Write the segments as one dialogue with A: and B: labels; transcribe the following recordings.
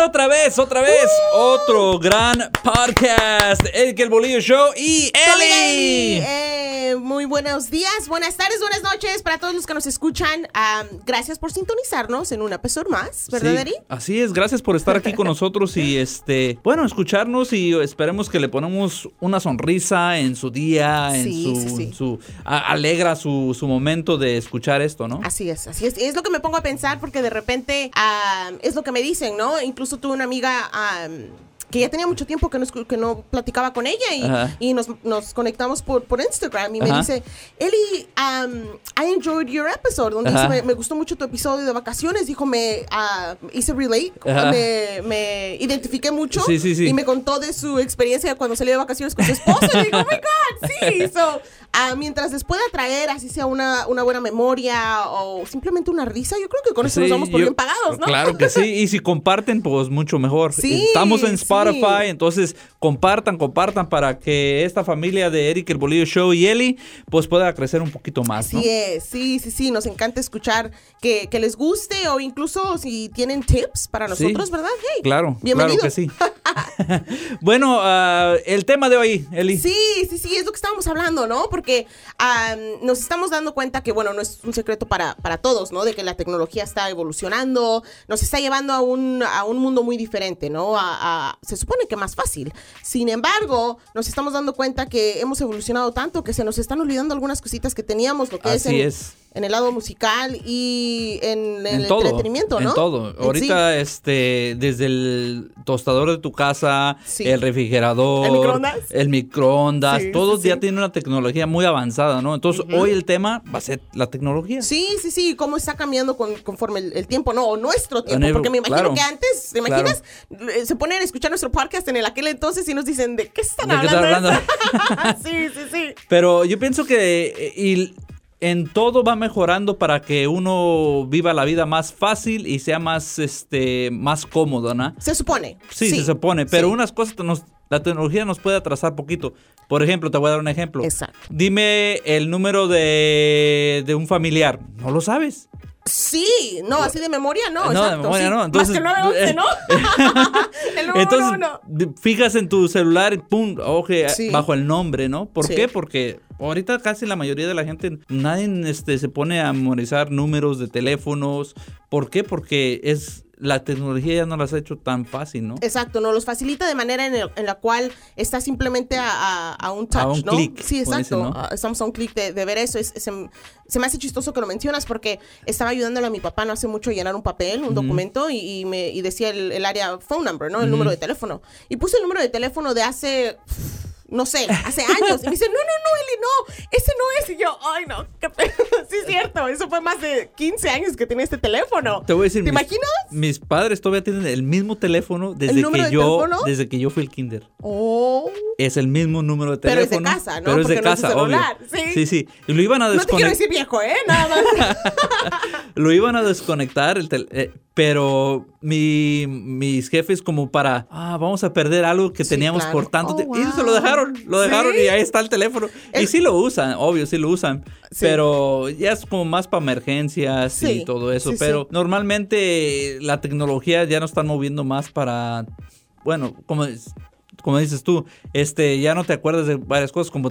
A: Otra vez, otra vez, otro gran podcast. El que el Bolillo Show y Eli.
B: Eh, muy buenos días, buenas tardes, buenas noches para todos los que nos escuchan. Ah, gracias por sintonizarnos en un episodio más, ¿verdad,
A: Sí,
B: Eri?
A: así es, gracias por estar aquí con nosotros y este, bueno, escucharnos y esperemos que le ponemos una sonrisa en su día, en
B: Sí,
A: su,
B: sí,
A: en su- a- alegra su, su momento de escuchar esto, ¿no?
B: Así es, así es. Es lo que me pongo a pensar porque de repente ah, es lo que me dicen, ¿no? Incluso tuve una amiga ah, que ya tenía mucho tiempo que no, que no platicaba con ella y, y nos, nos conectamos por, por Instagram y me dice, Eli, um, I enjoyed your episode, donde dice, me, me gustó mucho tu episodio de vacaciones, dijo, me ah, hice relate, me, me identifiqué mucho
A: Sí, sí, sí.
B: y me contó de su experiencia cuando salió de vacaciones con su esposa y digo, oh my God, sí. So, ah, mientras les pueda traer así sea una, una buena memoria o simplemente una risa, yo creo que con eso
A: Sí,
B: nos vamos por
A: yo-
B: bien pagados, ¿no?
A: Claro que sí, y si comparten, pues mucho mejor.
B: Sí,
A: Estamos en Spotify,
B: sí.
A: entonces compartan, compartan para que esta familia de Eric el Bolillo Show y Eli, pues pueda crecer un poquito más, ¿no?
B: Así es, sí, sí, sí, nos encanta escuchar que, que les guste o incluso si tienen tips para nosotros, ¿verdad? Hey,
A: Claro,
B: bienvenido.
A: claro que sí. bueno, ah, el tema de hoy, Eli.
B: Sí, sí, sí, es lo que estábamos hablando, ¿no? Porque am, nos estamos dando cuenta que, bueno, no es un secreto para, para todos, ¿no? De que la tecnología está evolucionando, nos está llevando a un, a un mundo muy diferente, ¿no? A, a- se supone que más fácil. Sin embargo, nos estamos dando cuenta que hemos evolucionado tanto que se nos están olvidando algunas cositas que teníamos, lo que es,
A: Así
B: en,
A: es.
B: En el lado musical y en, el
A: en todo,
B: entretenimiento, ¿no?
A: En todo.
B: En
A: Ahorita, este, desde el tostador de tu casa,
B: Sí.
A: el refrigerador,
B: ¿El microondas?
A: el microondas,
B: Sí,
A: todos
B: sí,
A: ya tienen una tecnología muy avanzada, ¿no? Entonces, hoy el tema va a ser la tecnología.
B: Sí, sí, sí, cómo está cambiando con- conforme el, el tiempo, no, o nuestro tiempo, porque me imagino
A: claro.
B: que antes, ¿te imaginas? Eh, Se ponen a escuchar nuestro podcast en el aquel entonces y nos dicen, ¿de qué están
A: ¿De qué
B: hablando?
A: están
B: sí, sí, sí.
A: Pero yo pienso que eh, y en todo va mejorando para que uno viva la vida más fácil y sea más, este, más cómodo, ¿no?
B: Se supone.
A: Sí, se supone, pero
B: sí.
A: unas cosas nos- la tecnología nos puede atrasar poquito. Por ejemplo, te voy a dar un ejemplo.
B: Exacto.
A: Dime el número de, de un familiar. No lo sabes.
B: Sí, no, así de memoria, no,
A: No, de
B: exacto.
A: memoria
B: sí.
A: no, entonces-
B: Más que 911, ¿no? el número
A: Entonces,
B: uno.
A: de- fijas en tu celular y pum, oje,
B: Sí.
A: bajo el nombre, ¿no? ¿Por
B: Sí.
A: qué? Porque ahorita casi la mayoría de la gente, nadie este, se pone a memorizar números de teléfonos. ¿Por qué? Porque es la tecnología ya no las ha hecho tan fácil, ¿no?
B: Exacto, no los facilita de manera en, el- en la cual está simplemente a, a- a un touch,
A: A un
B: ¿no?
A: clic,
B: Sí, exacto.
A: dicen, ¿no?
B: Ah, estamos a un clic de, de ver eso. Es- es- se, se me hace chistoso que lo mencionas porque estaba ayudándole a mi papá no hace mucho a llenar un papel, un documento, y, y me, y decía el, el área phone number, ¿no? El número de teléfono. Y puse el número de teléfono de hace. No sé, hace años. Y me dice, no, no, no, Eli, no, ese no es. Y yo, ay, no, qué pe- Sí, es cierto, eso fue más de 15 años que tenía este teléfono.
A: Te voy a decir,
B: ¿Te
A: mis-
B: imaginas?
A: Mis padres todavía tienen el mismo teléfono desde que
B: de
A: yo
B: teléfono?
A: desde que yo fui el kinder.
B: Oh.
A: Es el mismo número de
B: Pero es de
A: teléfono.
B: casa, ¿no?
A: Pero es de
B: es
A: casa, obvio.
B: ¿sí?
A: sí, sí. Y lo iban a
B: No te quiero
A: desconectar.
B: decir viejo, ¿eh? Nada más.
A: Lo iban a desconectar, el tel- eh, pero mi, mis jefes como para, ah, vamos a perder algo que
B: Sí,
A: teníamos
B: claro.
A: por tanto
B: Oh,
A: tiempo. Y se lo
B: wow.
A: Dejaron, lo dejaron
B: Sí.
A: y ahí está el teléfono. Y sí lo usan, obvio, sí lo usan.
B: Sí.
A: Pero ya es como más para emergencias
B: Sí,
A: y todo eso. pero normalmente la tecnología ya no están moviendo más para, bueno, como... Como dices tú, este, ya no te acuerdas de varias cosas, como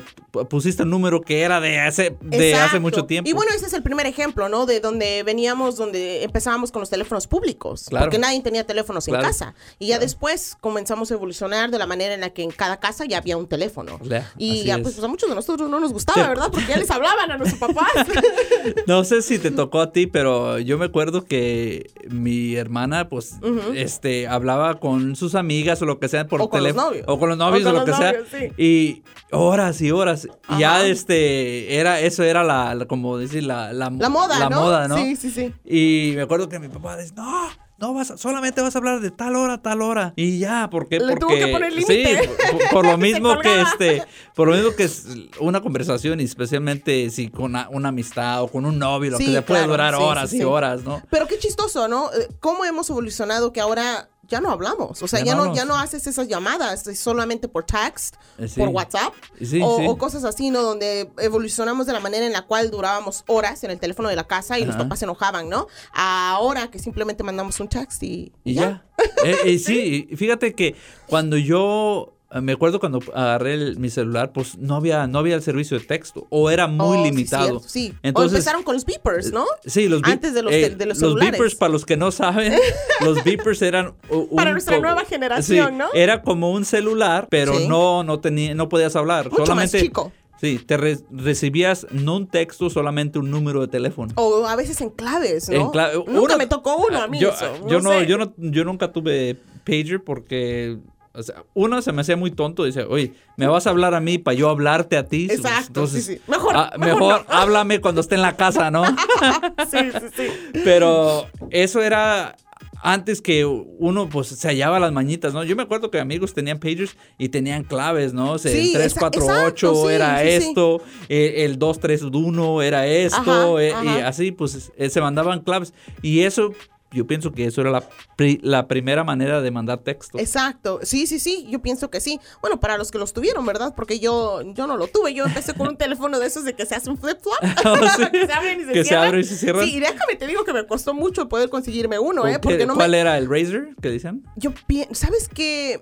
A: pusiste el número que era de hace, de hace mucho tiempo.
B: Y bueno, ese es el primer ejemplo, ¿no? De donde veníamos, donde empezábamos con los teléfonos públicos.
A: Claro.
B: Porque nadie tenía teléfonos
A: Claro.
B: en casa. Y ya después comenzamos a evolucionar de la manera en la que en cada casa ya había un teléfono.
A: Ya,
B: y ya,
A: es.
B: pues, a muchos de nosotros no nos gustaba,
A: Sí.
B: ¿verdad? Porque ya les hablaban a nuestros papás.
A: No sé si te tocó a ti, pero yo me acuerdo que mi hermana, pues, este, hablaba con sus amigas o lo que sea por
B: O
A: teléfono.
B: Novios.
A: O con los novios
B: O
A: lo que sea.
B: sí.
A: Y horas y horas. Y ya,
B: Ajá.
A: este, era, eso era la, la- como decir, la, la,
B: la moda,
A: la
B: ¿no?
A: moda, ¿no?
B: Sí, sí, sí.
A: Y me acuerdo que mi papá dice, no, no vas, a- solamente vas a hablar de tal hora, tal hora. Y ya, ¿por qué?
B: Le
A: Porque
B: tuvo que poner
A: sí,
B: límite.
A: por, por lo mismo que este, por lo mismo que es una conversación y especialmente si con una, una amistad o con un novio, lo
B: Sí,
A: que se puede durar
B: sí,
A: horas
B: sí,
A: y
B: sí.
A: horas, ¿no?
B: Pero qué chistoso, ¿no? Eh, ¿Cómo hemos evolucionado que ahora ya no hablamos? O sea,
A: Ya
B: ya,
A: no
B: ya no haces esas llamadas es solamente por text,
A: Eh, sí.
B: por WhatsApp
A: Sí,
B: o,
A: sí.
B: o cosas así, ¿no? Donde evolucionamos de la manera en la cual durábamos horas en el teléfono de la casa y los papás se enojaban, ¿no? Ahora que simplemente mandamos un text y,
A: Y ya. Eh, eh, sí, fíjate que cuando yo eh, me acuerdo cuando agarré el- mi celular, pues no había no había el servicio de texto o era muy
B: Oh, sí,
A: limitado.
B: Sí, O
A: Entonces,
B: empezaron con los beepers, ¿no?
A: Sí, los beep-
B: Antes de los,
A: eh,
B: de los
A: los
B: celulares.
A: beepers, para los que no saben, los beepers eran un
B: Para nuestra nueva generación,
A: sí,
B: ¿no?
A: Era como un celular, pero
B: Sí.
A: no no tenía no podías hablar,
B: Mucho más
A: solamente
B: chico.
A: Sí, te re- recibías no un texto, solamente un número de teléfono.
B: O a veces en claves, ¿no?
A: En
B: Nunca
A: uno-
B: me tocó uno a mí
A: yo,
B: eso.
A: yo no,
B: sé.
A: yo no, yo nunca tuve pager porque, o sea, uno se me hacía muy tonto. Dice, oye, me vas a hablar a mí para yo hablarte a ti.
B: Exacto,
A: Entonces,
B: sí, sí. Mejor,
A: ah,
B: mejor
A: mejor
B: no.
A: háblame cuando esté en la casa, ¿no?
B: Sí, sí, sí.
A: Pero eso era antes que uno pues se hallaba las mañitas, ¿no? Yo me acuerdo que amigos tenían pagers y tenían claves, ¿no? O sea,
B: Sí,
A: el 348
B: exacto, sí,
A: era
B: sí, sí.
A: esto, eh, el 231 era esto,
B: Ajá,
A: eh, y así pues eh, se mandaban claves. Y eso, yo pienso que eso era la, pri- la primera manera de mandar texto.
B: Exacto, sí, sí, sí, yo pienso que sí. Bueno, para los que los tuvieron, ¿verdad? Porque yo, yo no lo tuve, yo empecé con un teléfono de esos de que se hace un flip-flop,
A: Oh, sí.
B: que se abren y se
A: Que se
B: cierran.
A: abren y se cierran.
B: Sí, y déjame te digo que me costó mucho poder conseguirme uno, ¿eh?
A: ¿Qué-
B: Porque no
A: ¿Cuál
B: me...
A: era el Razer que dicen?
B: Yo pi- ¿sabes qué?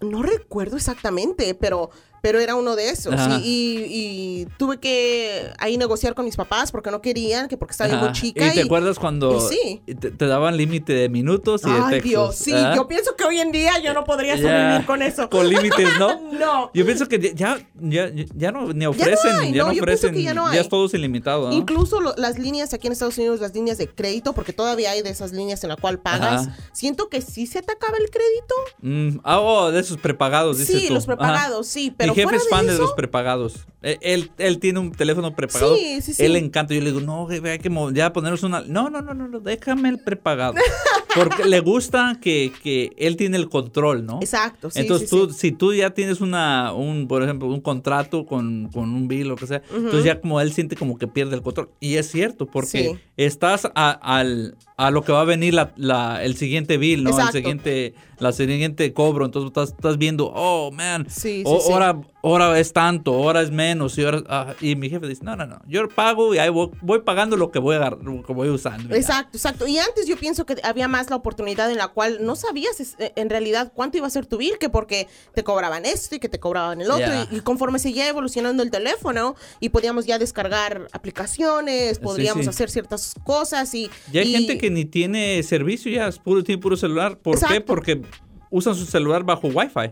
B: No recuerdo exactamente, pero, pero era uno de esos. Y, y- y tuve que ahí negociar con mis papás porque no querían, que porque estaba muy chica.
A: ¿Y te acuerdas cuando
B: y sí.
A: te, te daban límite de minutos y de
B: Ay,
A: textos?
B: Dios, sí, yo pienso que hoy en día yo no podría
A: Ya,
B: sobrevivir con eso.
A: Con límites, ¿no?
B: No.
A: Yo pienso que ya, ya, ya no ni ofrecen,
B: hay,
A: ya
B: no,
A: no ofrecen,
B: ya no
A: ya es todo ilimitado, ¿no?
B: Incluso lo- las líneas aquí en Estados Unidos, las líneas de crédito, porque todavía hay de esas líneas en la cual pagas,
A: Ajá.
B: siento que sí se te acaba el crédito.
A: Mm, ah, oh, de esos prepagados, dices
B: Sí,
A: tú.
B: los
A: Ajá.
B: prepagados, sí, pero
A: Mi jefe es fan de
B: eso-
A: los prepagados. Eh, Él, él tiene un teléfono prepagado.
B: Sí, sí, sí.
A: Él le encanta. Yo le digo, no, hay que ya ponernos una. No, no, no, no, no, déjame el prepagado. Porque le gusta que, que él tiene el control, ¿no?
B: Exacto, sí,
A: Entonces
B: sí,
A: tú,
B: sí.
A: si tú ya tienes una, un, por ejemplo, un contrato con, con un bill o lo que sea, entonces ya como él siente como que pierde el control. Y es cierto, porque estás a, al, a lo que va a venir la, la- el siguiente bill, ¿no?
B: Exacto.
A: El siguiente, la siguiente cobro. Entonces estás, estás viendo, oh, man,
B: Sí, sí,
A: o-
B: sí.
A: ahora, ahora es tanto, ahora es menos. Y, ahora, ah, y mi jefe dice, no, no, no, yo pago y ahí voy, voy pagando lo que voy, agar- lo que voy usando. ya".
B: Exacto, exacto. Y antes yo pienso que había más la oportunidad en la cual no sabías eh, en realidad cuánto iba a ser tu bill, que porque te cobraban esto y que te cobraban el otro. Y, y conforme seguía evolucionando el teléfono y podíamos ya descargar aplicaciones, podríamos hacer ciertas cosas y...
A: Ya hay
B: y-
A: gente que ni tiene servicio, ya es puro, tiene puro celular. ¿Por qué? Porque usan su celular bajo Wi-Fi.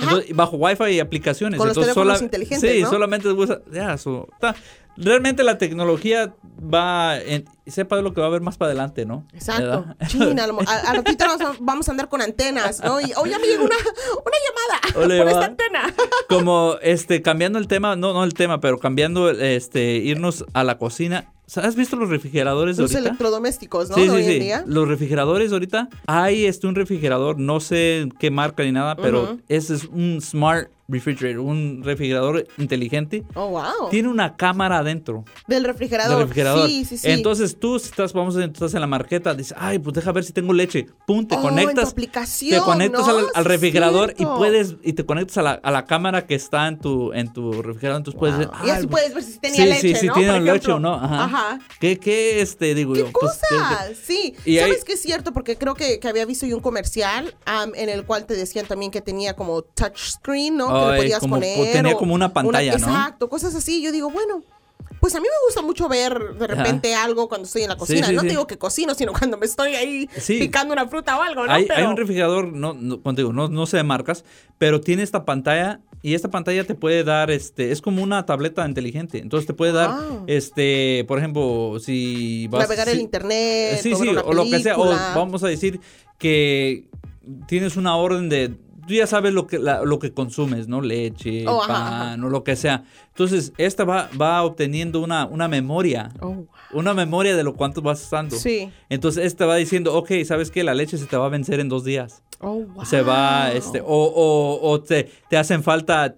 A: Entonces, bajo Wi-Fi y aplicaciones.
B: Con los
A: Entonces,
B: teléfonos inteligentes,
A: Sí,
B: ¿no?
A: solamente usa. Ya, ta- realmente la tecnología va. En, sepa lo que va a haber más para adelante, ¿no?
B: Exacto.
A: ¿Verdad?
B: Chin, a, a- ratito vamos a, vamos a andar con antenas, ¿no? Y hoy ya me llegó una, una llamada
A: Hola,
B: por esta antena.
A: Como este, cambiando el tema, no, no el tema, pero cambiando este, irnos a la cocina. ¿Has visto los refrigeradores de
B: Los
A: ahorita?
B: electrodomésticos, ¿no?
A: Sí,
B: de
A: sí,
B: hoy
A: sí.
B: en día.
A: Los refrigeradores ahorita. Hay este un refrigerador, no sé qué marca ni nada, pero ese es un smart refrigerator, un refrigerador inteligente.
B: Oh, wow.
A: Tiene una cámara adentro
B: Del refrigerador.
A: del refrigerador.
B: Sí, sí, sí.
A: Entonces tú si estás, vamos, estás en la marqueta, dices, ay, pues deja ver si tengo leche. Pum, te
B: Oh, en tu
A: conectas.
B: aplicación,
A: te conectas
B: ¿no?
A: al, refrigerador y puedes, y te conectas a la, a la cámara que está en tu, en tu refrigerador. Entonces puedes decir,
B: Y así
A: "Ay,
B: puedes ver si tenía leche,
A: sí, sí,
B: ¿no?
A: tiene
B: Por
A: leche o no. Ajá.
B: Ajá.
A: ¿Qué, qué, este, digo
B: ¿Qué
A: yo? pues, ¿qué- qué-
B: cosas? Sí.
A: Y
B: ¿Sabes
A: hay-
B: qué es cierto? Porque creo que, que había visto yo un comercial en el cual te decían también que tenía como touchscreen, ¿no? Que
A: Ay,
B: le podías
A: como-
B: poner.
A: tenía
B: o
A: como una pantalla, ¿no?
B: Exacto, cosas así. Yo digo, bueno. Pues a mí me gusta mucho ver de repente algo cuando estoy en la cocina.
A: sí,
B: no
A: sí.
B: digo que cocino, sino cuando me estoy ahí
A: Sí.
B: picando una fruta o algo, ¿no?
A: hay,
B: Pero-
A: hay un refrigerador, no, no, digo, no, no sé de marcas, pero tiene esta pantalla y esta pantalla te puede dar, este, es como una tableta inteligente. Entonces te puede dar,
B: Wow.
A: este, por ejemplo, si vas...
B: navegar el
A: si-
B: internet,
A: Sí,
B: o
A: sí,
B: una
A: o lo que sea, o
B: película.
A: vamos a decir que tienes una orden de... Tú ya sabes lo que, la- lo que consumes, ¿no? Leche,
B: Oh, ajá,
A: pan o lo que sea. Entonces, esta va, va obteniendo una, una memoria.
B: Oh.
A: Una memoria de lo cuánto vas usando.
B: Sí.
A: Entonces, esta va diciendo, ok, ¿sabes qué? La leche se te va a vencer en dos días.
B: Oh, wow.
A: Se va, este, o, o, o te, te hacen falta,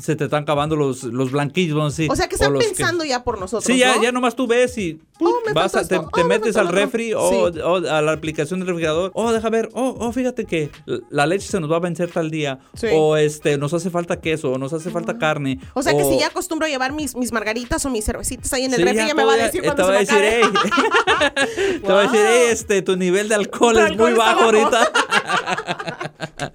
A: se te están acabando los, los blanquillos, vamos a decir.
B: O sea que están pensando ya por nosotros.
A: Sí, ya,
B: ¿no?
A: ya nomás tú ves y ¡pum!
B: Oh, me
A: vas a- te, te
B: Oh, me
A: metes al refri
B: Sí.
A: o a la aplicación del refrigerador. Oh, deja ver. Oh, oh, fíjate que la leche se nos va a vencer tal día.
B: Sí.
A: O este, nos hace falta queso, o nos hace falta carne.
B: O sea que si ya acostumbro a llevar mis, mis margaritas o mis cervecitas ahí en el
A: Sí,
B: refri, ya, me va a decir
A: te
B: cuando
A: va a
B: se me
A: decir. "Ey". te va a decir. "Ey, este, tu nivel de alcohol es muy
B: alcohol está
A: bajo
B: bajo".
A: ahorita.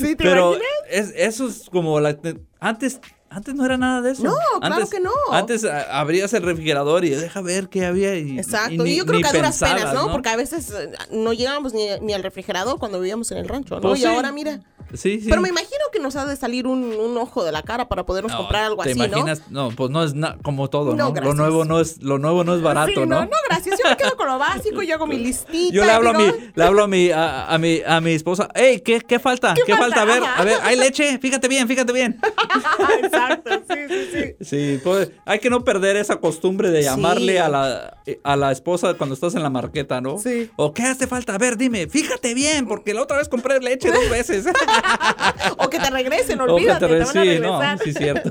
B: ¿Sí, te
A: Pero es, eso es como la... Antes, antes no era nada de eso.
B: No, claro
A: Antes-
B: que no.
A: Antes a- abrías el refrigerador y deja ver qué había. Y,
B: Exacto.
A: y
B: Y,
A: ni-
B: yo creo que a duras penas, ¿no? Porque a veces eh, no llegábamos ni, ni al refrigerador cuando vivíamos en el rancho, ¿no?
A: Pues
B: y
A: sí.
B: ahora, mira.
A: Sí, sí.
B: Pero me imagino que nos ha de salir un, un ojo de la cara para podernos
A: No,
B: comprar algo
A: ¿Te
B: así,
A: imaginas? ¿no? pues no es como todo,
B: No,
A: ¿no? lo nuevo no es lo nuevo no es
B: ¿no?
A: barato,
B: Sí,
A: ¿no?
B: no, gracias. Yo me quedo con lo básico, yo hago mi listita.
A: Yo le hablo a mi, le hablo a mi, a, a mi, a mi esposa. Ey, ¿qué, qué falta? ¿Qué, falta?
B: falta?
A: A ver,
B: Ajá.
A: a ver, hay leche. Fíjate bien, fíjate bien.
B: Exacto, sí, sí, sí.
A: Sí, pues hay que no perder esa costumbre de llamarle
B: Sí.
A: a la, a la esposa cuando estás en la marqueta, ¿no?
B: Sí.
A: O qué hace falta. A ver, dime, fíjate bien, porque la otra vez compré leche dos veces.
B: O que te regresen,
A: O que
B: olvídate,
A: te
B: te, van a
A: sí, no,
B: regresar.
A: sí, cierto.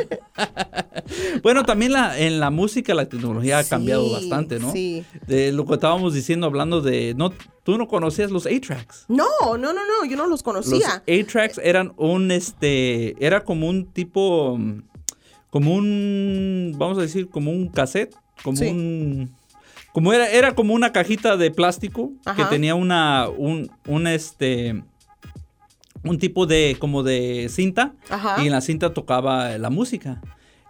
A: bueno, también la, en la música la tecnología ha
B: Sí,
A: cambiado bastante, ¿no?
B: sí.
A: De lo que estábamos diciendo, hablando de... no Tú no conocías los A-Tracks.
B: No, no, no, no, yo no los
A: Los
B: conocía.
A: A-Tracks eran un, este, era como un tipo, como un, vamos a decir, como un cassette, como
B: Sí.
A: un, como era, era como una cajita de plástico que tenía una, un, un, este, un tipo de, como de cinta
B: Ajá.
A: y en la cinta tocaba la música.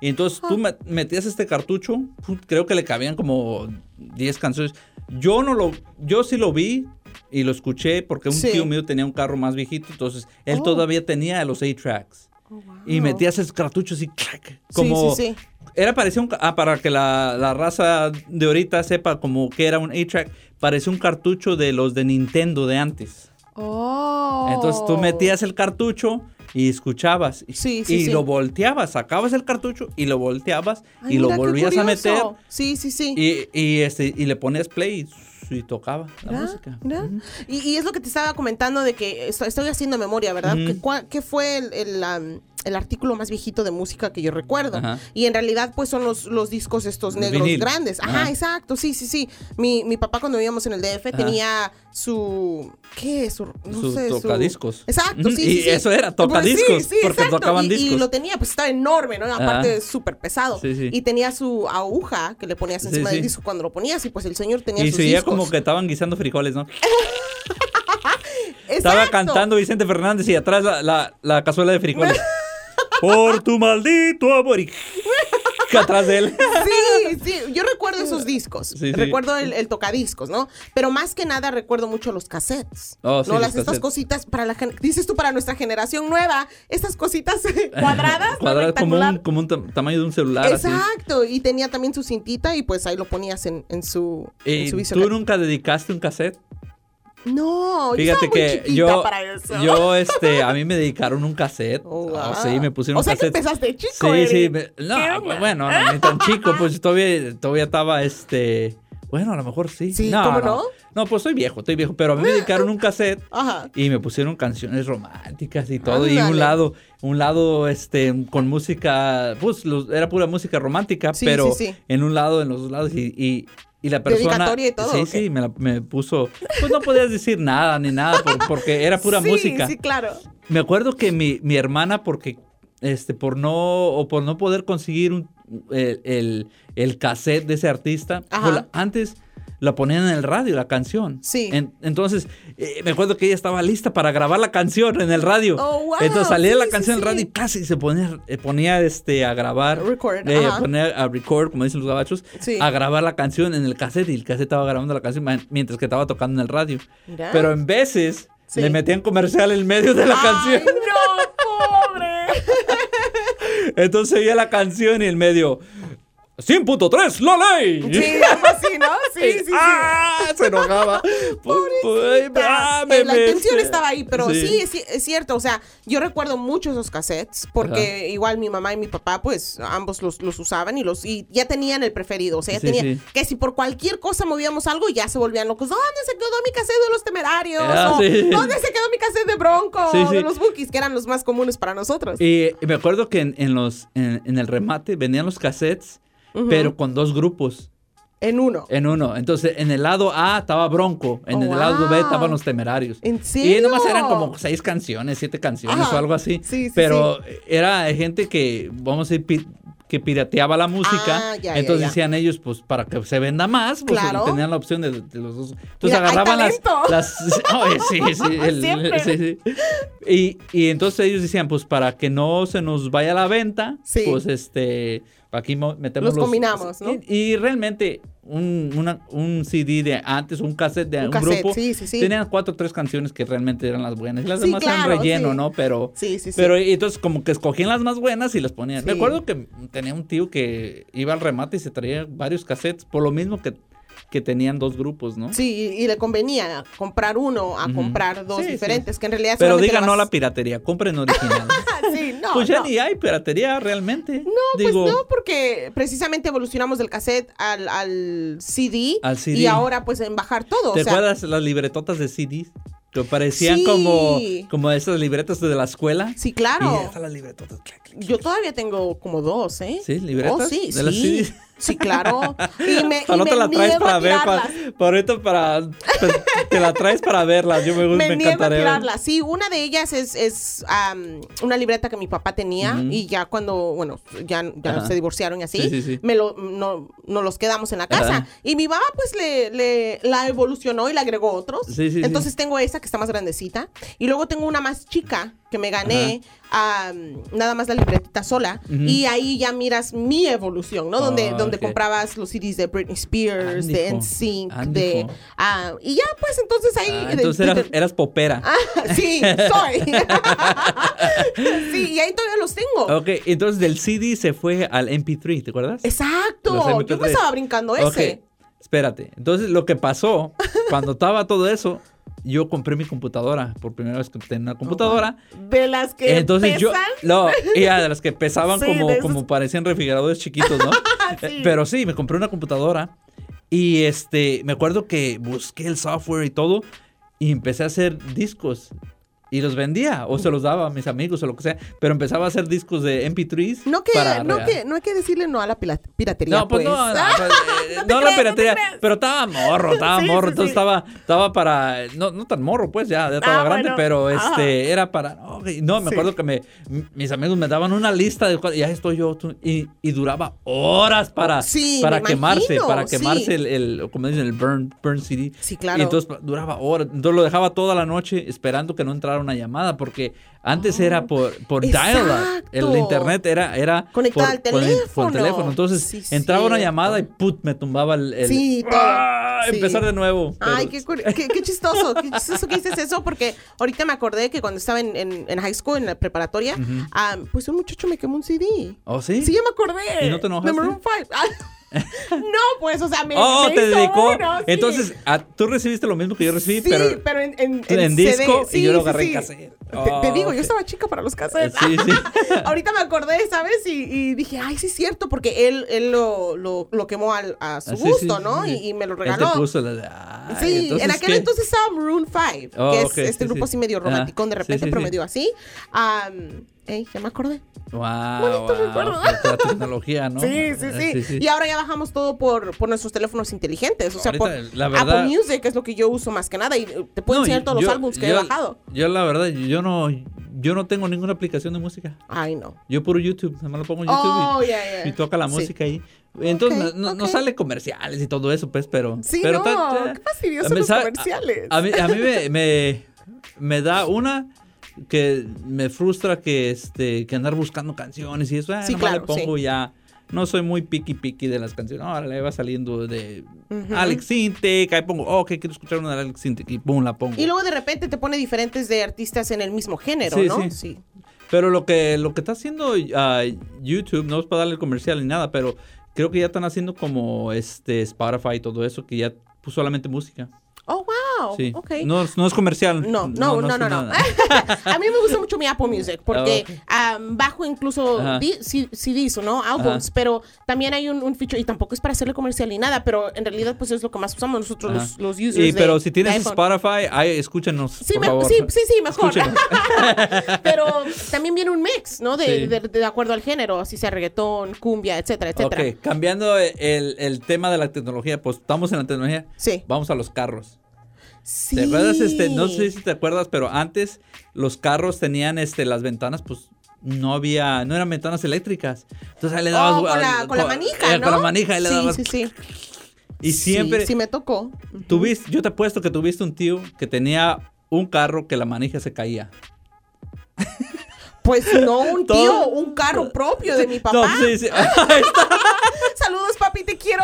A: Y entonces tú met- metías este cartucho, creo que le cabían como 10 canciones. Yo no lo, yo sí lo vi y lo escuché porque un
B: Sí.
A: tío mío tenía un carro más viejito, entonces él
B: Oh.
A: todavía tenía los A-tracks. Y
B: wow.
A: metías esos cartuchos y clac, como
B: sí, sí.
A: era parecía un ah, para que la, la raza de ahorita sepa como que era un A-track, parecía un cartucho de los de Nintendo de antes.
B: Oh.
A: Entonces tú metías el cartucho y escuchabas. Y,
B: Sí, sí,
A: y
B: sí.
A: lo volteabas, sacabas el cartucho y lo volteabas
B: Ay,
A: y lo volvías a meter
B: Sí, sí, sí.
A: y, y, este, y le ponías play y, y tocaba la música.
B: mira. y, y es lo que te estaba comentando de que estoy, estoy haciendo memoria, ¿verdad?
A: Ujú.
B: ¿Qué, fue el, el artículo más viejito de música que yo recuerdo?
A: Ajá.
B: Y en realidad, pues son los, los discos estos negros
A: vinil.
B: grandes. Ajá,
A: Ajá.
B: exacto, sí, sí, sí. Mi, mi papá cuando vivíamos en el DF tenía su... ¿Qué? Su, no
A: Su
B: sé, su-
A: tocadiscos.
B: Exacto, sí,
A: y
B: sí, sí.
A: eso era,
B: Pues
A: tocadiscos,
B: sí, sí,
A: porque
B: exacto.
A: tocaban
B: y,
A: discos.
B: Y lo tenía, pues estaba enorme, ¿no? Aparte,
A: Ajá.
B: súper pesado.
A: Sí, sí.
B: Y tenía su aguja que le ponías encima del disco cuando lo ponías y pues el señor tenía
A: Y
B: sus
A: se veía
B: discos.
A: como que estaban guisando frijoles, ¿no? Estaba cantando Vicente Fernández y atrás la, la, la cazuela de frijoles. Por tu maldito amor. Y atrás de él.
B: Sí, sí, yo recuerdo esos discos.
A: Sí, sí.
B: Recuerdo el, el tocadiscos, ¿no? Pero más que nada recuerdo mucho los cassettes.
A: Oh, sí,
B: ¿no? Las, estas
A: cassettes.
B: cositas para la dices tú para nuestra generación nueva, estas cositas cuadradas, ¿no?
A: Cuadrado como un,
B: Rectangular.
A: como un tam- tamaño de un celular. así.
B: Exacto, y tenía también su cintita y pues ahí lo ponías en, en su, en
A: ¿Y
B: su
A: tú nunca dedicaste un cassette?
B: No, yo
A: Fíjate
B: muy
A: que yo,
B: para eso.
A: yo, este, a mí me dedicaron un cassette.
B: Oh,
A: Ah,
B: wow.
A: sí, me pusieron
B: O
A: un
B: sea que
A: cassette.
B: empezaste chico,
A: Sí, sí. Me- no, bueno, no, ni tan chico, pues todavía, todavía estaba, este, bueno, a lo mejor sí.
B: Sí, ¿cómo no?
A: No, pues soy viejo, estoy viejo, pero a mí me dedicaron un cassette
B: Ajá.
A: y me pusieron canciones románticas y todo. Y un lado, un lado, este, con música, pues los- era pura música romántica,
B: Sí,
A: pero
B: sí, sí.
A: en un lado, en los dos lados, y, y, y la persona.
B: ¿Dedicatoria y todo,
A: Sí, sí, me, la- me puso. Pues no podías decir nada ni nada, por- porque era pura
B: sí,
A: música.
B: Sí, claro.
A: Me acuerdo que mi, mi hermana, porque, este, por no, o por no poder conseguir un, el, el, el cassette de ese artista,
B: Ajá.
A: pues antes la ponían en el radio, la canción.
B: Sí.
A: En- entonces, eh, me acuerdo que ella estaba lista para grabar la canción en el radio.
B: Oh, wow,
A: Entonces salía
B: sí,
A: la canción en el
B: sí.
A: radio y casi se ponía, eh, ponía este, a grabar.
B: Record,
A: eh, ponía a record, como dicen los gabachos,
B: Sí.
A: a grabar la canción en el cassette y el cassette estaba grabando la canción mientras que estaba tocando en el radio. Pero en veces le metían comercial en medio de la
B: ¡Ay,
A: canción.
B: no, pobre!
A: Entonces oía la canción y en medio. 100.3, la ley.
B: Sí, así, ¿no? Sí, sí, sí.
A: ¡Ah! Se enojaba. Ah,
B: Eh, la intención
A: este.
B: estaba ahí, pero sí, es, es cierto. O sea, yo recuerdo mucho esos cassettes porque igual mi mamá y mi papá, pues ambos los, los usaban y los y ya tenían el preferido. O sea, ya
A: Sí,
B: tenía
A: sí.
B: que si por cualquier cosa movíamos algo, ya se volvían locos. ¿Dónde se quedó mi cassette de los temerarios?
A: Ah,
B: O. ¿Dónde se quedó mi cassette de Bronco? De los Bookies, que eran los más comunes para nosotros.
A: Y, y me acuerdo que en, en los, en, en el remate venían los cassettes, Pero con dos grupos
B: En uno.
A: en uno. Entonces, en el lado A estaba Bronco, en
B: Oh,
A: el lado B
B: wow.
A: estaban los temerarios.
B: ¿En
A: Y
B: serio?
A: nomás eran como seis canciones, siete canciones
B: Ajá.
A: o algo así.
B: Sí, sí,
A: pero era gente que, vamos a decir, que pirateaba la música.
B: Ah, ya, ya,
A: entonces
B: ya.
A: decían ellos, pues para que se venda más, pues
B: Claro.
A: tenían la opción de, de los dos. Entonces
B: Mira,
A: agarraban las, las. Oye, sí, sí, el- sí, sí. Y, y entonces ellos decían, pues para que no se nos vaya a la venta,
B: Sí.
A: pues este. Aquí mo- metemos
B: Los combinamos, ¿no?
A: Y, y realmente un, una- un CD de antes, un cassette de
B: Un
A: un,
B: cassette,
A: grupo,
B: sí, sí, sí.
A: tenían cuatro o tres canciones que realmente eran las buenas. Y las demás eran
B: claro,
A: relleno,
B: sí.
A: ¿no? Pero,
B: Sí, sí, sí.
A: pero entonces como que escogían las más buenas y las ponían.
B: Sí.
A: Recuerdo que tenía un tío que iba al remate y se traía varios cassettes, por lo mismo que, que tenían dos grupos, ¿no?
B: Sí, y, y le convenía comprar uno a comprar dos
A: Sí, sí.
B: diferentes, que en realidad
A: Pero digan no a la piratería, compren original.
B: sí, no,
A: pues ya
B: no.
A: ni hay piratería realmente.
B: No,
A: Digo,
B: pues no, porque precisamente evolucionamos del cassette al, al CD,
A: Al CD.
B: y ahora pues en bajar todo.
A: ¿Te
B: o sea,
A: acuerdas las libretotas de CDs? Que parecían
B: Sí.
A: como, como esas libretas de la escuela.
B: Sí,
A: Y
B: claro.
A: esas las
B: Yo todavía tengo como dos, ¿eh?
A: ¿Sí? ¿Libretas?
B: Oh, sí,
A: ¿De las
B: sí.
A: CDs?
B: Sí, claro. Y me, y
A: te
B: me
A: la traes para
B: a
A: ver, para, ahorita para... Te, la traes para verlas, yo me, gusta,
B: Me,
A: me,
B: a
A: encantaría. ver.
B: tirarlas. Sí, una de ellas es, es am, una libreta que mi papá tenía y ya cuando, bueno, ya, ya se divorciaron y así,
A: Sí, sí, sí.
B: me lo, no, nos los quedamos en la casa.
A: Ajá.
B: Y mi mamá pues le, le- la evolucionó y le agregó otros.
A: Sí, sí, sí.
B: Entonces tengo esa que está más grandecita y luego tengo una más chica que me gané am, nada más la libretita sola y ahí ya miras mi evolución, ¿no? Donde,
A: Ah,
B: donde comprabas los CDs de Britney Spears, de NSYNC, de...
A: ándico.
B: ah, y ya pues entonces ahí...
A: Ah,
B: de-
A: entonces
B: de-
A: eras, eras popera.
B: Ah, sí, soy. sí, y ahí todavía los tengo.
A: Ok, entonces del CD se fue al MP3, ¿te acuerdas?
B: Exacto. Yo me
A: MP3.
B: estaba brincando ese.
A: espérate. Entonces lo que pasó, cuando estaba todo eso, yo compré mi computadora. Por primera vez que tenía una computadora.
B: De las que
A: Entonces yo, no, y a de las que pesaban
B: Sí,
A: como,
B: esos-
A: como parecían refrigeradores chiquitos, ¿no?
B: Sí.
A: Eh, Pero sí, me compré una computadora y este, me acuerdo que busqué el software y todo y empecé a hacer discos y los vendía o se los daba a mis amigos o lo que sea, pero empezaba a hacer discos de MP3s
B: No que,
A: para
B: no que, no hay que decirle no a la piratería,
A: no, pues,
B: pues.
A: no, no, pues, eh,
B: No te
A: no la piratería, pero estaba morro, estaba
B: Sí,
A: morro,
B: sí,
A: entonces
B: sí.
A: estaba, estaba para, no, no tan morro, pues ya, ya estaba
B: Ah,
A: grande,
B: bueno,
A: pero
B: ajá.
A: este, era para, no, me acuerdo que me, mis amigos me daban una lista de ya estoy yo, y, y duraba horas para, para quemarse,
B: imagino,
A: para quemarse el, el, como dicen, el burn, burn CD.
B: Sí, claro.
A: Y entonces duraba horas, entonces lo dejaba toda la noche esperando que no entrara una llamada, porque antes era por, por dial-up, el internet era, era
B: Conectado
A: por-
B: al
A: con el-
B: teléfono.
A: teléfono, entonces
B: Sí,
A: entraba una llamada y put, me tumbaba el, el-
B: Sí.
A: ¡Ah!
B: Sí.
A: empezar de nuevo.
B: Ay, qué, qué, qué chistoso, qué chistoso que dices eso, porque ahorita me acordé que cuando estaba en, en, en high school, en la preparatoria, ah, pues un muchacho me quemó un CD.
A: ¿Oh, sí?
B: Sí, ya me acordé.
A: ¿Y no te enojaste?
B: Maroon 5. Ah, no, pues, o sea, me,
A: Oh,
B: me
A: te
B: hizo
A: dedicó.
B: uno, sí.
A: Entonces, a- tú recibiste lo mismo que yo recibí,
B: Sí,
A: pero,
B: pero, en, en,
A: en
B: CD.
A: disco y yo lo agarré en cassette.
B: Te, te
A: Oh,
B: digo, yo estaba chica para los cassettes.
A: Sí, sí.
B: Ahorita me acordé, ¿sabes? Y, y dije, ay, sí es cierto, porque él, él lo, lo, lo quemó al- a su
A: Ah, sí,
B: gusto, ¿no? Y, y me lo
A: Él te
B: regaló.
A: puso la de- ay,
B: Sí,
A: entonces,
B: en aquel
A: ¿qué?
B: entonces estaba Maroon 5,
A: Oh,
B: que es
A: ok,
B: este grupo
A: sí.
B: así medio
A: Ah,
B: romántico de repente, pero medio así. Am, ey, ya me acordé.
A: Wow,
B: Bonito
A: wow,
B: recuerdo.
A: pues, la tecnología, ¿no?
B: Sí, sí,
A: Eh,
B: sí, Y ahora ya bajamos todo por, por nuestros teléfonos inteligentes. O sea,
A: Ahorita,
B: por
A: la verdad-
B: Apple Music es lo que yo uso más que nada. Y eh, te puedo
A: No,
B: enseñar todos
A: yo-
B: los álbumes que
A: yo-
B: he bajado.
A: Yo, la verdad, yo no, yo no tengo ninguna aplicación de música.
B: Ay, no.
A: Yo puro YouTube, nada más lo pongo en YouTube
B: Oh,
A: y,
B: ya, ya.
A: y toca la
B: Sí.
A: música ahí. Entonces,
B: Ok,
A: no, no sale comerciales y todo eso, pues, pero...
B: Sí,
A: pero
B: no,
A: ta-
B: qué
A: mí,
B: los comerciales.
A: A, a mí, a mí me, me, me da una que me frustra que este que andar buscando canciones y eso. Ah,
B: Sí, claro,
A: le pongo ya. No soy muy piqui piqui de las canciones. Ahora le va saliendo de. Alex Sintek. Ahí pongo, oh, que quiero escuchar una de Alex Sintek y pum, la pongo.
B: Y luego de repente te pone diferentes de artistas en el mismo género,
A: Sí,
B: ¿no?
A: sí. Pero lo que, lo que está haciendo ah, YouTube, no es para darle comercial ni nada, pero creo que ya están haciendo como este Spotify y todo eso, que ya puso solamente música.
B: Oh, wow.
A: Sí.
B: Ok.
A: No, es- no es comercial.
B: No, no, no, no, no. a mí me gusta mucho mi Apple Music porque
A: Ah,
B: am, bajo incluso CDs, ¿no? Álbums,
A: Ajá.
B: pero también hay un, un feature y tampoco es para hacerle comercial ni nada, pero en realidad pues es lo que más usamos nosotros los, los users
A: Y,
B: de-
A: pero si tienes. Spotify, ahí, escúchanos,
B: Sí,
A: por
B: me-
A: favor.
B: sí, sí, sí, mejor. Pero también viene un mix, ¿no? De,
A: Sí.
B: de- de acuerdo al género, así sea reggaetón, cumbia, etcétera, etcétera.
A: Ok, cambiando el, el tema de la tecnología, pues estamos en la tecnología.
B: Sí.
A: Vamos a los carros.
B: Sí.
A: ¿Te acuerdas? Este, no sé si te acuerdas, pero antes los carros tenían este, las ventanas, pues, no había, no eran ventanas eléctricas. Entonces ahí le dabas...
B: Oh, con la,
A: al-
B: con la
A: co-
B: manija,
A: eh,
B: ¿no?
A: Con la manija, ahí le
B: sí,
A: dabas...
B: sí, sí.
A: Y siempre...
B: Sí, sí me tocó.
A: Tuviste, yo te apuesto que tuviste un tío que tenía un carro que la manija se caía.
B: Pues no un
A: Todo-
B: tío, un carro propio de mi papá.
A: No, sí, sí.
B: Saludos, papi, te quiero.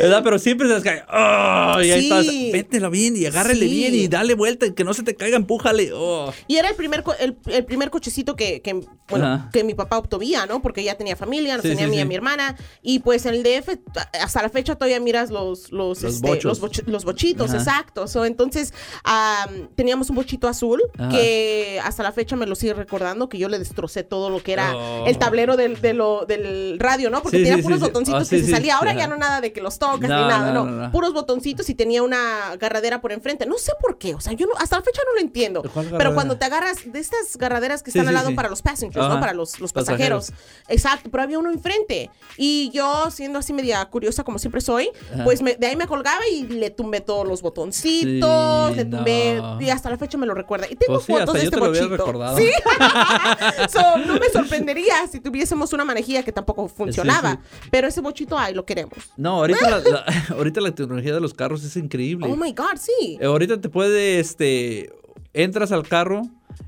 A: ¿verdad? Pero siempre se les cae. ¡Oh! Y ahí
B: Sí.
A: estás. Bien y agárrele bien y dale vuelta que no se te caiga, empújale. Oh.
B: Y era el primer, el, el primer cochecito que, que, bueno,
A: Ajá.
B: que mi papá obtuvía, ¿no? Porque ya tenía familia,
A: Sí,
B: tenía a mí a mi hermana. Y pues en el DF, hasta la fecha todavía miras los, los,
A: Los
B: este, los, boch- los bochitos,
A: Ajá.
B: exacto. So, entonces, am, teníamos un bochito azul
A: Ajá.
B: que hasta la fecha me lo sigue recordando, que yo le destrocé todo lo que era
A: Oh.
B: el tablero del, de lo- del radio, ¿no? Porque
A: Sí,
B: tenía
A: sí,
B: puros
A: sí,
B: botoncitos
A: Ah,
B: que se salía. Ahora ya no nada de que los tocas
A: No,
B: ni nada,
A: no,
B: no,
A: no, no.
B: Puros botoncitos y tenía una agarradera por enfrente. No sé por qué, o sea, yo no- hasta la fecha no lo entiendo.
A: ¿Cuál
B: Pero cuando te agarras de estas agarraderas que están al lado para los passengers,
A: Ajá.
B: ¿no? Para los, los
A: Pasajeros.
B: pasajeros. Exacto, pero había uno enfrente. Y yo, siendo así media curiosa como siempre soy,
A: Ajá.
B: pues me- de ahí me colgaba y le tumbé todos los botoncitos, le tumbé, y hasta la fecha me lo recuerda. Y tengo
A: Pues sí,
B: fotos de este bochito. Sí. So, no me sorprendería si tuviésemos una manejilla que tampoco funcionaba. Pero ese bochito, ay, lo queremos.
A: No, ahorita la, la- ahorita la tecnología de los carros es increíble.
B: Oh my God, sí.
A: Eh, ahorita te puede, este, entras al carro,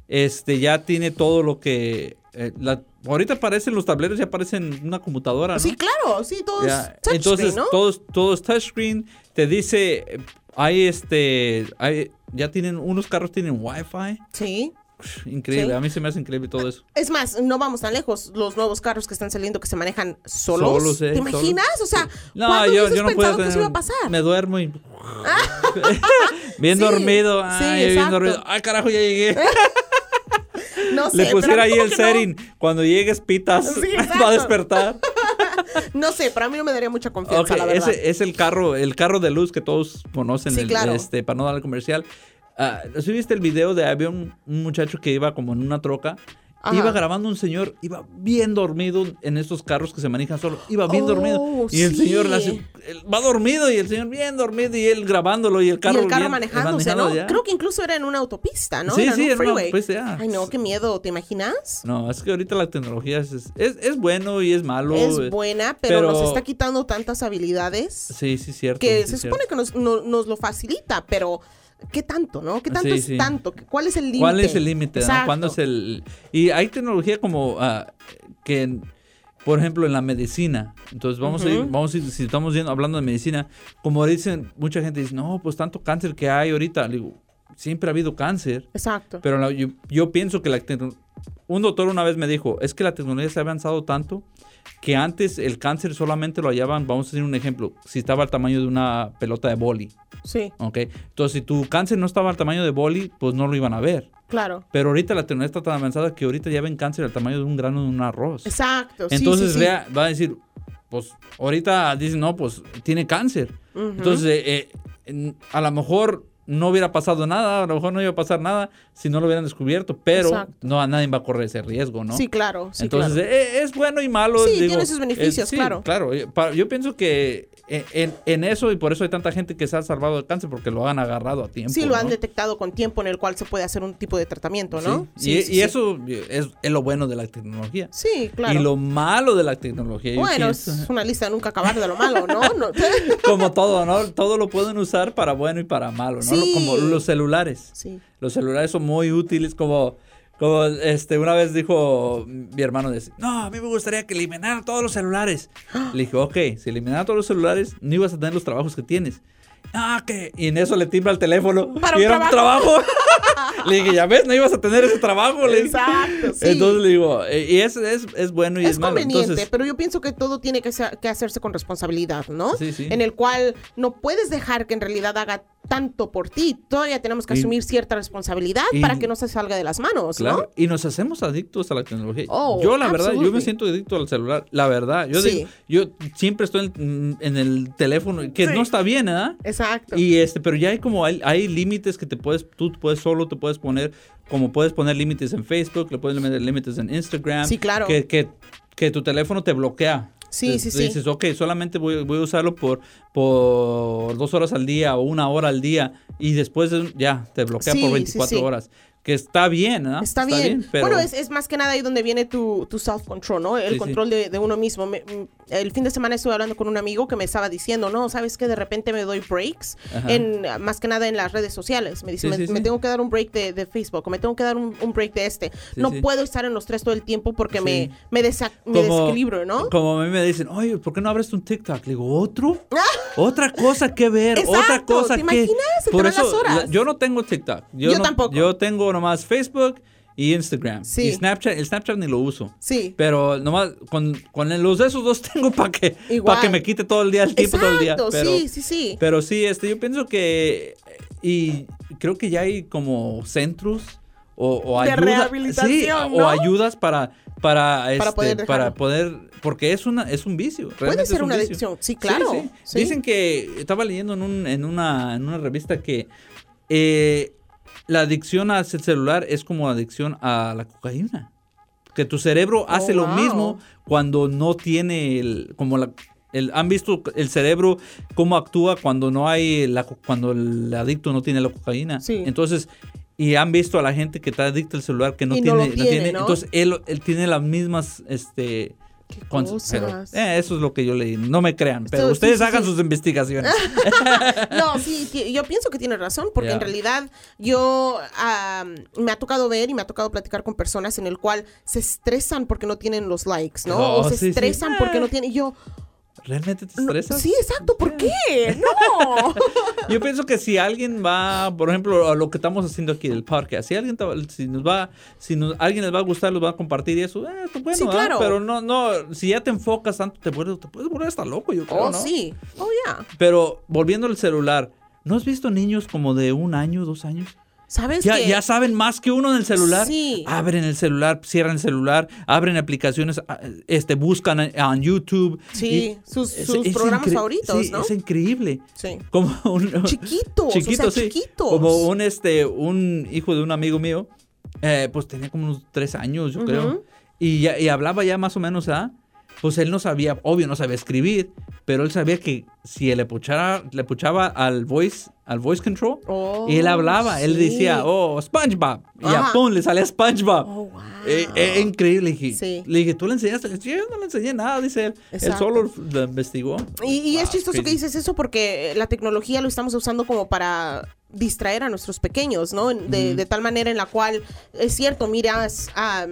A: este, ya tiene todo lo que, eh, la- ahorita aparecen los tableros, ya aparecen una computadora, ¿no?
B: Sí, claro, sí, todos
A: Ya,
B: touchscreen,
A: Entonces,
B: ¿no?
A: todo, es- todo es touchscreen, te dice, eh, hay este, hay, ya tienen, unos carros tienen wifi,
B: Sí.
A: Increíble,
B: Sí.
A: a mí se me hace increíble todo eso.
B: Es más, no vamos tan lejos. Los nuevos carros que están saliendo que se manejan solos.
A: Solos, eh,
B: ¿Te imaginas? O sea,
A: No,
B: ¿cuándo
A: yo, yo no puedo
B: pensado que eso
A: tener-
B: iba a pasar?
A: Me duermo y... bien
B: Sí,
A: dormido,
B: sí,
A: ay, bien
B: exacto.
A: dormido. Ay, carajo, ya llegué.
B: No sé,
A: Le pusiera ahí el
B: no.
A: setting. Cuando llegues, pitas.
B: Sí,
A: va a despertar.
B: No sé, pero a mí no me daría mucha confianza,
A: Ok,
B: la verdad.
A: ese es el carro, el carro de luz que todos conocen,
B: Sí,
A: el-
B: claro.
A: este, para no dar el comercial. Ah, ¿Sí viste el video de había un, un muchacho que iba como en una troca?
B: Ajá.
A: Iba grabando un señor, iba bien dormido en estos carros que se manejan solo. Iba bien
B: Oh,
A: dormido. Y el
B: sí.
A: señor va dormido y el señor bien dormido y él grabándolo y el carro
B: y el carro
A: bien-
B: manejándose, ¿no?
A: ya.
B: Creo que incluso era en una autopista, ¿no?
A: Sí,
B: Era en
A: sí,
B: un
A: era una
B: freeway. Ay, no, qué miedo, ¿te imaginas?
A: No, es que ahorita la tecnología es, es, es bueno y es malo.
B: Es buena, pero,
A: pero-
B: nos está quitando tantas habilidades
A: Sí, sí, cierto.
B: que
A: sí,
B: se
A: cierto.
B: supone que nos, no- nos lo facilita, pero ¿qué tanto, no? ¿Qué tanto
A: Sí,
B: es
A: sí.
B: tanto? ¿Cuál es el límite?
A: ¿Cuál es el límite? no? ¿Cuándo es el...? Y hay tecnología como ah, que, por ejemplo, en la medicina. Entonces vamos a ir, vamos a ir, si estamos yendo, hablando de medicina, como dicen, mucha gente dice, no, pues tanto cáncer que hay ahorita. Le digo, siempre ha habido cáncer.
B: Exacto.
A: Pero la- yo, yo pienso que la tecno- un doctor una vez me dijo, es que la tecnología se ha avanzado tanto que antes el cáncer solamente lo hallaban, vamos a decir un ejemplo, si estaba al tamaño de una pelota de boli,
B: Sí,
A: ¿ok? Entonces, si tu cáncer no estaba al tamaño de boli, pues no lo iban a ver.
B: claro.
A: Pero ahorita la tecnología está tan avanzada que ahorita ya ven cáncer al tamaño de un grano de un arroz.
B: Exacto.
A: Entonces
B: sí, sí.
A: vea- va a decir, pues ahorita dicen, no, pues tiene cáncer. Entonces, eh, eh, a lo mejor no hubiera pasado nada, a lo mejor no iba a pasar nada si no lo hubieran descubierto, pero
B: Exacto.
A: no a nadie va a correr ese riesgo, ¿no?
B: Sí, claro. Sí,
A: Entonces,
B: claro.
A: eh, es bueno y malo.
B: Sí,
A: digo,
B: tiene sus beneficios,
A: eh, sí,
B: claro.
A: Claro, eh, yo pienso que en, eso y por eso hay tanta gente que se ha salvado del cáncer porque lo han agarrado a tiempo.
B: Sí, lo han detectado con tiempo en el cual se puede hacer un tipo de tratamiento, ¿no?
A: Sí. y y eso es, es lo bueno de la tecnología.
B: Sí, claro.
A: Y lo malo de la tecnología.
B: bueno, es una lista de nunca acabar de lo malo, ¿no? No-
A: como todo, ¿no? Todo lo pueden usar para bueno y para malo, ¿no?
B: Sí.
A: Como los celulares.
B: sí.
A: Los celulares son muy útiles como... Como este, una vez dijo mi hermano, dice, no, a mí me gustaría que eliminaran todos los celulares. Le dije, ok, si eliminaran todos los celulares, no ibas a tener los trabajos que tienes. Ah, que Y en eso le timbra el teléfono.
B: Para
A: y
B: un
A: era un trabajo. le dije, ya ves, no ibas a tener ese trabajo. Le.
B: Exacto, sí.
A: Entonces le digo, eh, y es, es, es bueno y es,
B: es
A: malo.
B: conveniente,
A: Entonces,
B: pero yo pienso que todo tiene que, ser- que hacerse con responsabilidad, ¿no?
A: Sí, sí.
B: En el cual no puedes dejar que en realidad haga tanto por ti. Todavía tenemos que
A: Y-
B: asumir cierta responsabilidad
A: y-
B: para que no se salga de las manos,
A: Claro,
B: ¿no?
A: y nos hacemos adictos a la tecnología.
B: Oh,
A: yo, la verdad, yo me siento adicto al celular. La verdad, yo,
B: Sí.
A: digo- yo siempre estoy en, en el teléfono, que
B: Sí.
A: no está bien, ¿verdad?
B: Exacto.
A: Y este, pero ya hay como hay, hay límites que te puedes, tú puedes solo te puedes poner, como puedes poner límites en Facebook, le puedes poner límites en Instagram.
B: Sí, claro.
A: Que, que, que tu teléfono te bloquea.
B: Sí, sí, sí.
A: Dices, ok, solamente voy, voy a usarlo por, por dos horas al día o una hora al día y después de- ya te bloquea
B: Sí,
A: por
B: sí,
A: 24
B: sí.
A: horas. Que está bien, ¿no?
B: Está, bien. Bueno, es, es, más que nada ahí donde viene tu, tu self-control, ¿no? El control De, de, uno mismo. El fin de semana estuve hablando con un amigo que me estaba diciendo, no, ¿sabes que De repente me doy breaks, en más que nada en las redes sociales. Me dice, me, tengo que dar un break de, de, Facebook, o me tengo que dar un, break de este. no puedo estar en los tres todo el tiempo porque me, me, me desequilibro, ¿no?
A: Como a mí me dicen, oye, ¿por qué no abres un TikTok? Le digo, ¿otro? otra cosa que ver, otra cosa
B: ¿te
A: que...
B: Imaginas? Por eso,
A: yo no tengo TikTok.
B: Yo, tampoco.
A: Yo tengo nomás Facebook y Instagram. Y Snapchat, el Snapchat ni lo uso.
B: Sí.
A: Pero nomás con, con los de esos dos tengo para que, para que me quite todo el día, el tiempo todo el día. Pero,
B: sí, sí, sí.
A: Pero sí, este, yo pienso que, y creo que ya hay como centros o, o
B: de rehabilitación,
A: o ayudas para para este, poder, para poder porque es una es un vicio
B: puede ser una adicción sí claro
A: dicen que estaba leyendo en, un, en una en una revista que eh, la adicción al celular es como adicción a la cocaína. Que tu cerebro oh, hace lo mismo cuando no tiene el, como la, el, han visto el cerebro cómo actúa cuando no hay la, cuando el adicto no tiene la cocaína. Entonces, y han visto a la gente que está adicta al celular que no tiene, no tiene, entonces él, él tiene las mismas este eh, eso es lo que yo leí. No me crean, pero ustedes hagan sus investigaciones.
B: no, sí, yo pienso que tiene razón, porque en realidad yo me ha tocado ver y me ha tocado platicar con personas en el cual se estresan porque no tienen los likes, ¿no? o oh, se estresan porque no tienen. Y yo,
A: ¿Realmente te estresas?
B: sí, exacto. ¿Por qué? No.
A: Yo pienso que si alguien va, por ejemplo, a lo que estamos haciendo aquí del podcast, si alguien si nos va, si nos, alguien les va a gustar, los va a compartir y eso, eh, pues bueno,
B: sí, claro.
A: pero no, no, si ya te enfocas tanto, te puedes, te puedes volver hasta loco, yo creo,
B: oh, sí. Oh, yeah.
A: Pero volviendo al celular, ¿no has visto niños como de un año, dos años?
B: ¿Sabes
A: ya, ya saben más que uno en el celular. Sí. Abren el celular, cierran el celular, abren aplicaciones, ah, este, buscan en YouTube.
B: Sí, sus, programas favoritos, sí,
A: Es increíble.
B: Sí.
A: Como un,
B: chiquitos, chiquitos, sí.
A: Como un, este, un hijo de un amigo mío, eh, pues tenía como unos tres años, yo creo. Y, ya, y hablaba ya más o menos, ¿ah? Pues él no sabía, obvio no sabía escribir, pero él sabía que si él le puchara, le puchaba al voice, al voice control, y él oh, hablaba, él decía, oh, SpongeBob, y a pum, le salía SpongeBob. Oh, wow. Eh, eh, increíble. Le dije, le dije, ¿tú le enseñaste? Yo no le enseñé nada, dice él. Él solo lo investigó.
B: Y, es chistoso que dices eso porque la tecnología lo estamos usando como para distraer a nuestros pequeños, ¿no? De, de tal manera en la cual, es cierto, miras a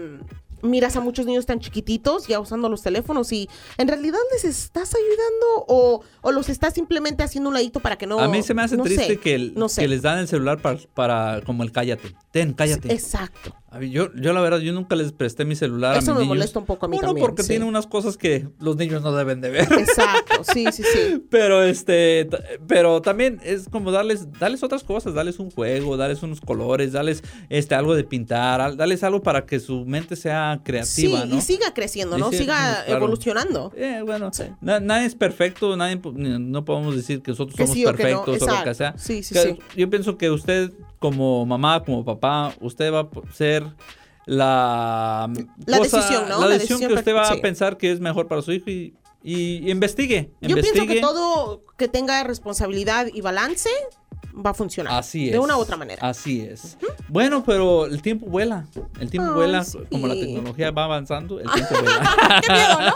B: miras a muchos niños tan chiquititos ya usando los teléfonos y en realidad les estás ayudando o, o los estás simplemente haciendo un ladito para que no...
A: A mí se me hace triste que, que les dan el celular para, para como el cállate. Ten, cállate.
B: Exacto.
A: Yo, yo la verdad, yo nunca les presté mi celular
B: Eso
A: a mis
B: me molesta un poco a mí
A: Uno, porque tiene unas cosas que los niños no deben de ver.
B: Exacto, sí, sí, sí.
A: Pero este, pero también es como darles, darles otras cosas, darles un juego, darles unos colores, darles este algo de pintar, darles algo para que su mente sea creativa,
B: sí, y siga creciendo, ¿no? Siga, evolucionando.
A: Eh, bueno, nadie es perfecto, nadie, no podemos decir que nosotros somos perfectos o, lo que sea.
B: Sí, sí, sí.
A: Yo pienso que usted como mamá, como papá, usted va a ser la,
B: la decisión, ¿no?
A: La, decisión, que usted va a pensar que es mejor para su hijo y, investigue,
B: Yo pienso que todo que tenga responsabilidad y balance va a funcionar.
A: Así es.
B: De una u otra manera.
A: Así es. Bueno, pero el tiempo vuela. El tiempo vuela. Como la tecnología va avanzando, el tiempo vuela.
B: Qué miedo, ¿no?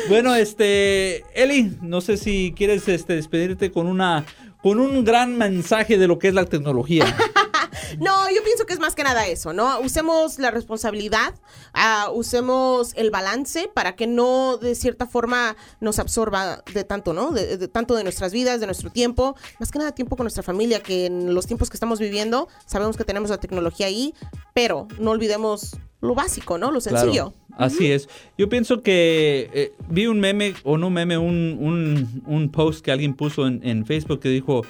A: bueno, este, Eli, no sé si quieres este, despedirte con una con un gran mensaje de lo que es la tecnología.
B: no, yo pienso que es más que nada eso, ¿no? Usemos la responsabilidad, uh, usemos el balance para que no de cierta forma nos absorba de tanto, ¿no? De, tanto de nuestras vidas, de nuestro tiempo, más que nada tiempo con nuestra familia, que en los tiempos que estamos viviendo sabemos que tenemos la tecnología ahí, pero no olvidemos lo básico, ¿no? Lo sencillo.
A: Así es. Yo pienso que eh, vi un meme, o no meme, un, un, post que alguien puso en, en Facebook que dijo,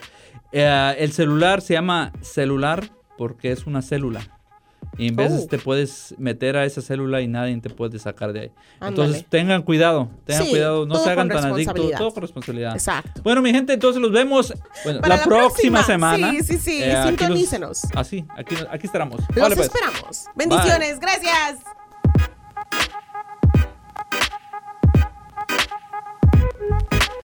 A: eh, el celular se llama celular porque es una célula. Y en veces oh. te puedes meter a esa célula y nadie te puede sacar de ahí. Entonces tengan cuidado, tengan cuidado, no se hagan tan adictos, todo con responsabilidad.
B: Exacto.
A: Bueno, mi gente, entonces los vemos la, próxima, semana.
B: Sí, sí, sí, eh, sintonícenos.
A: Así, aquí, aquí estaremos.
B: Los pues. esperamos. Bendiciones, gracias.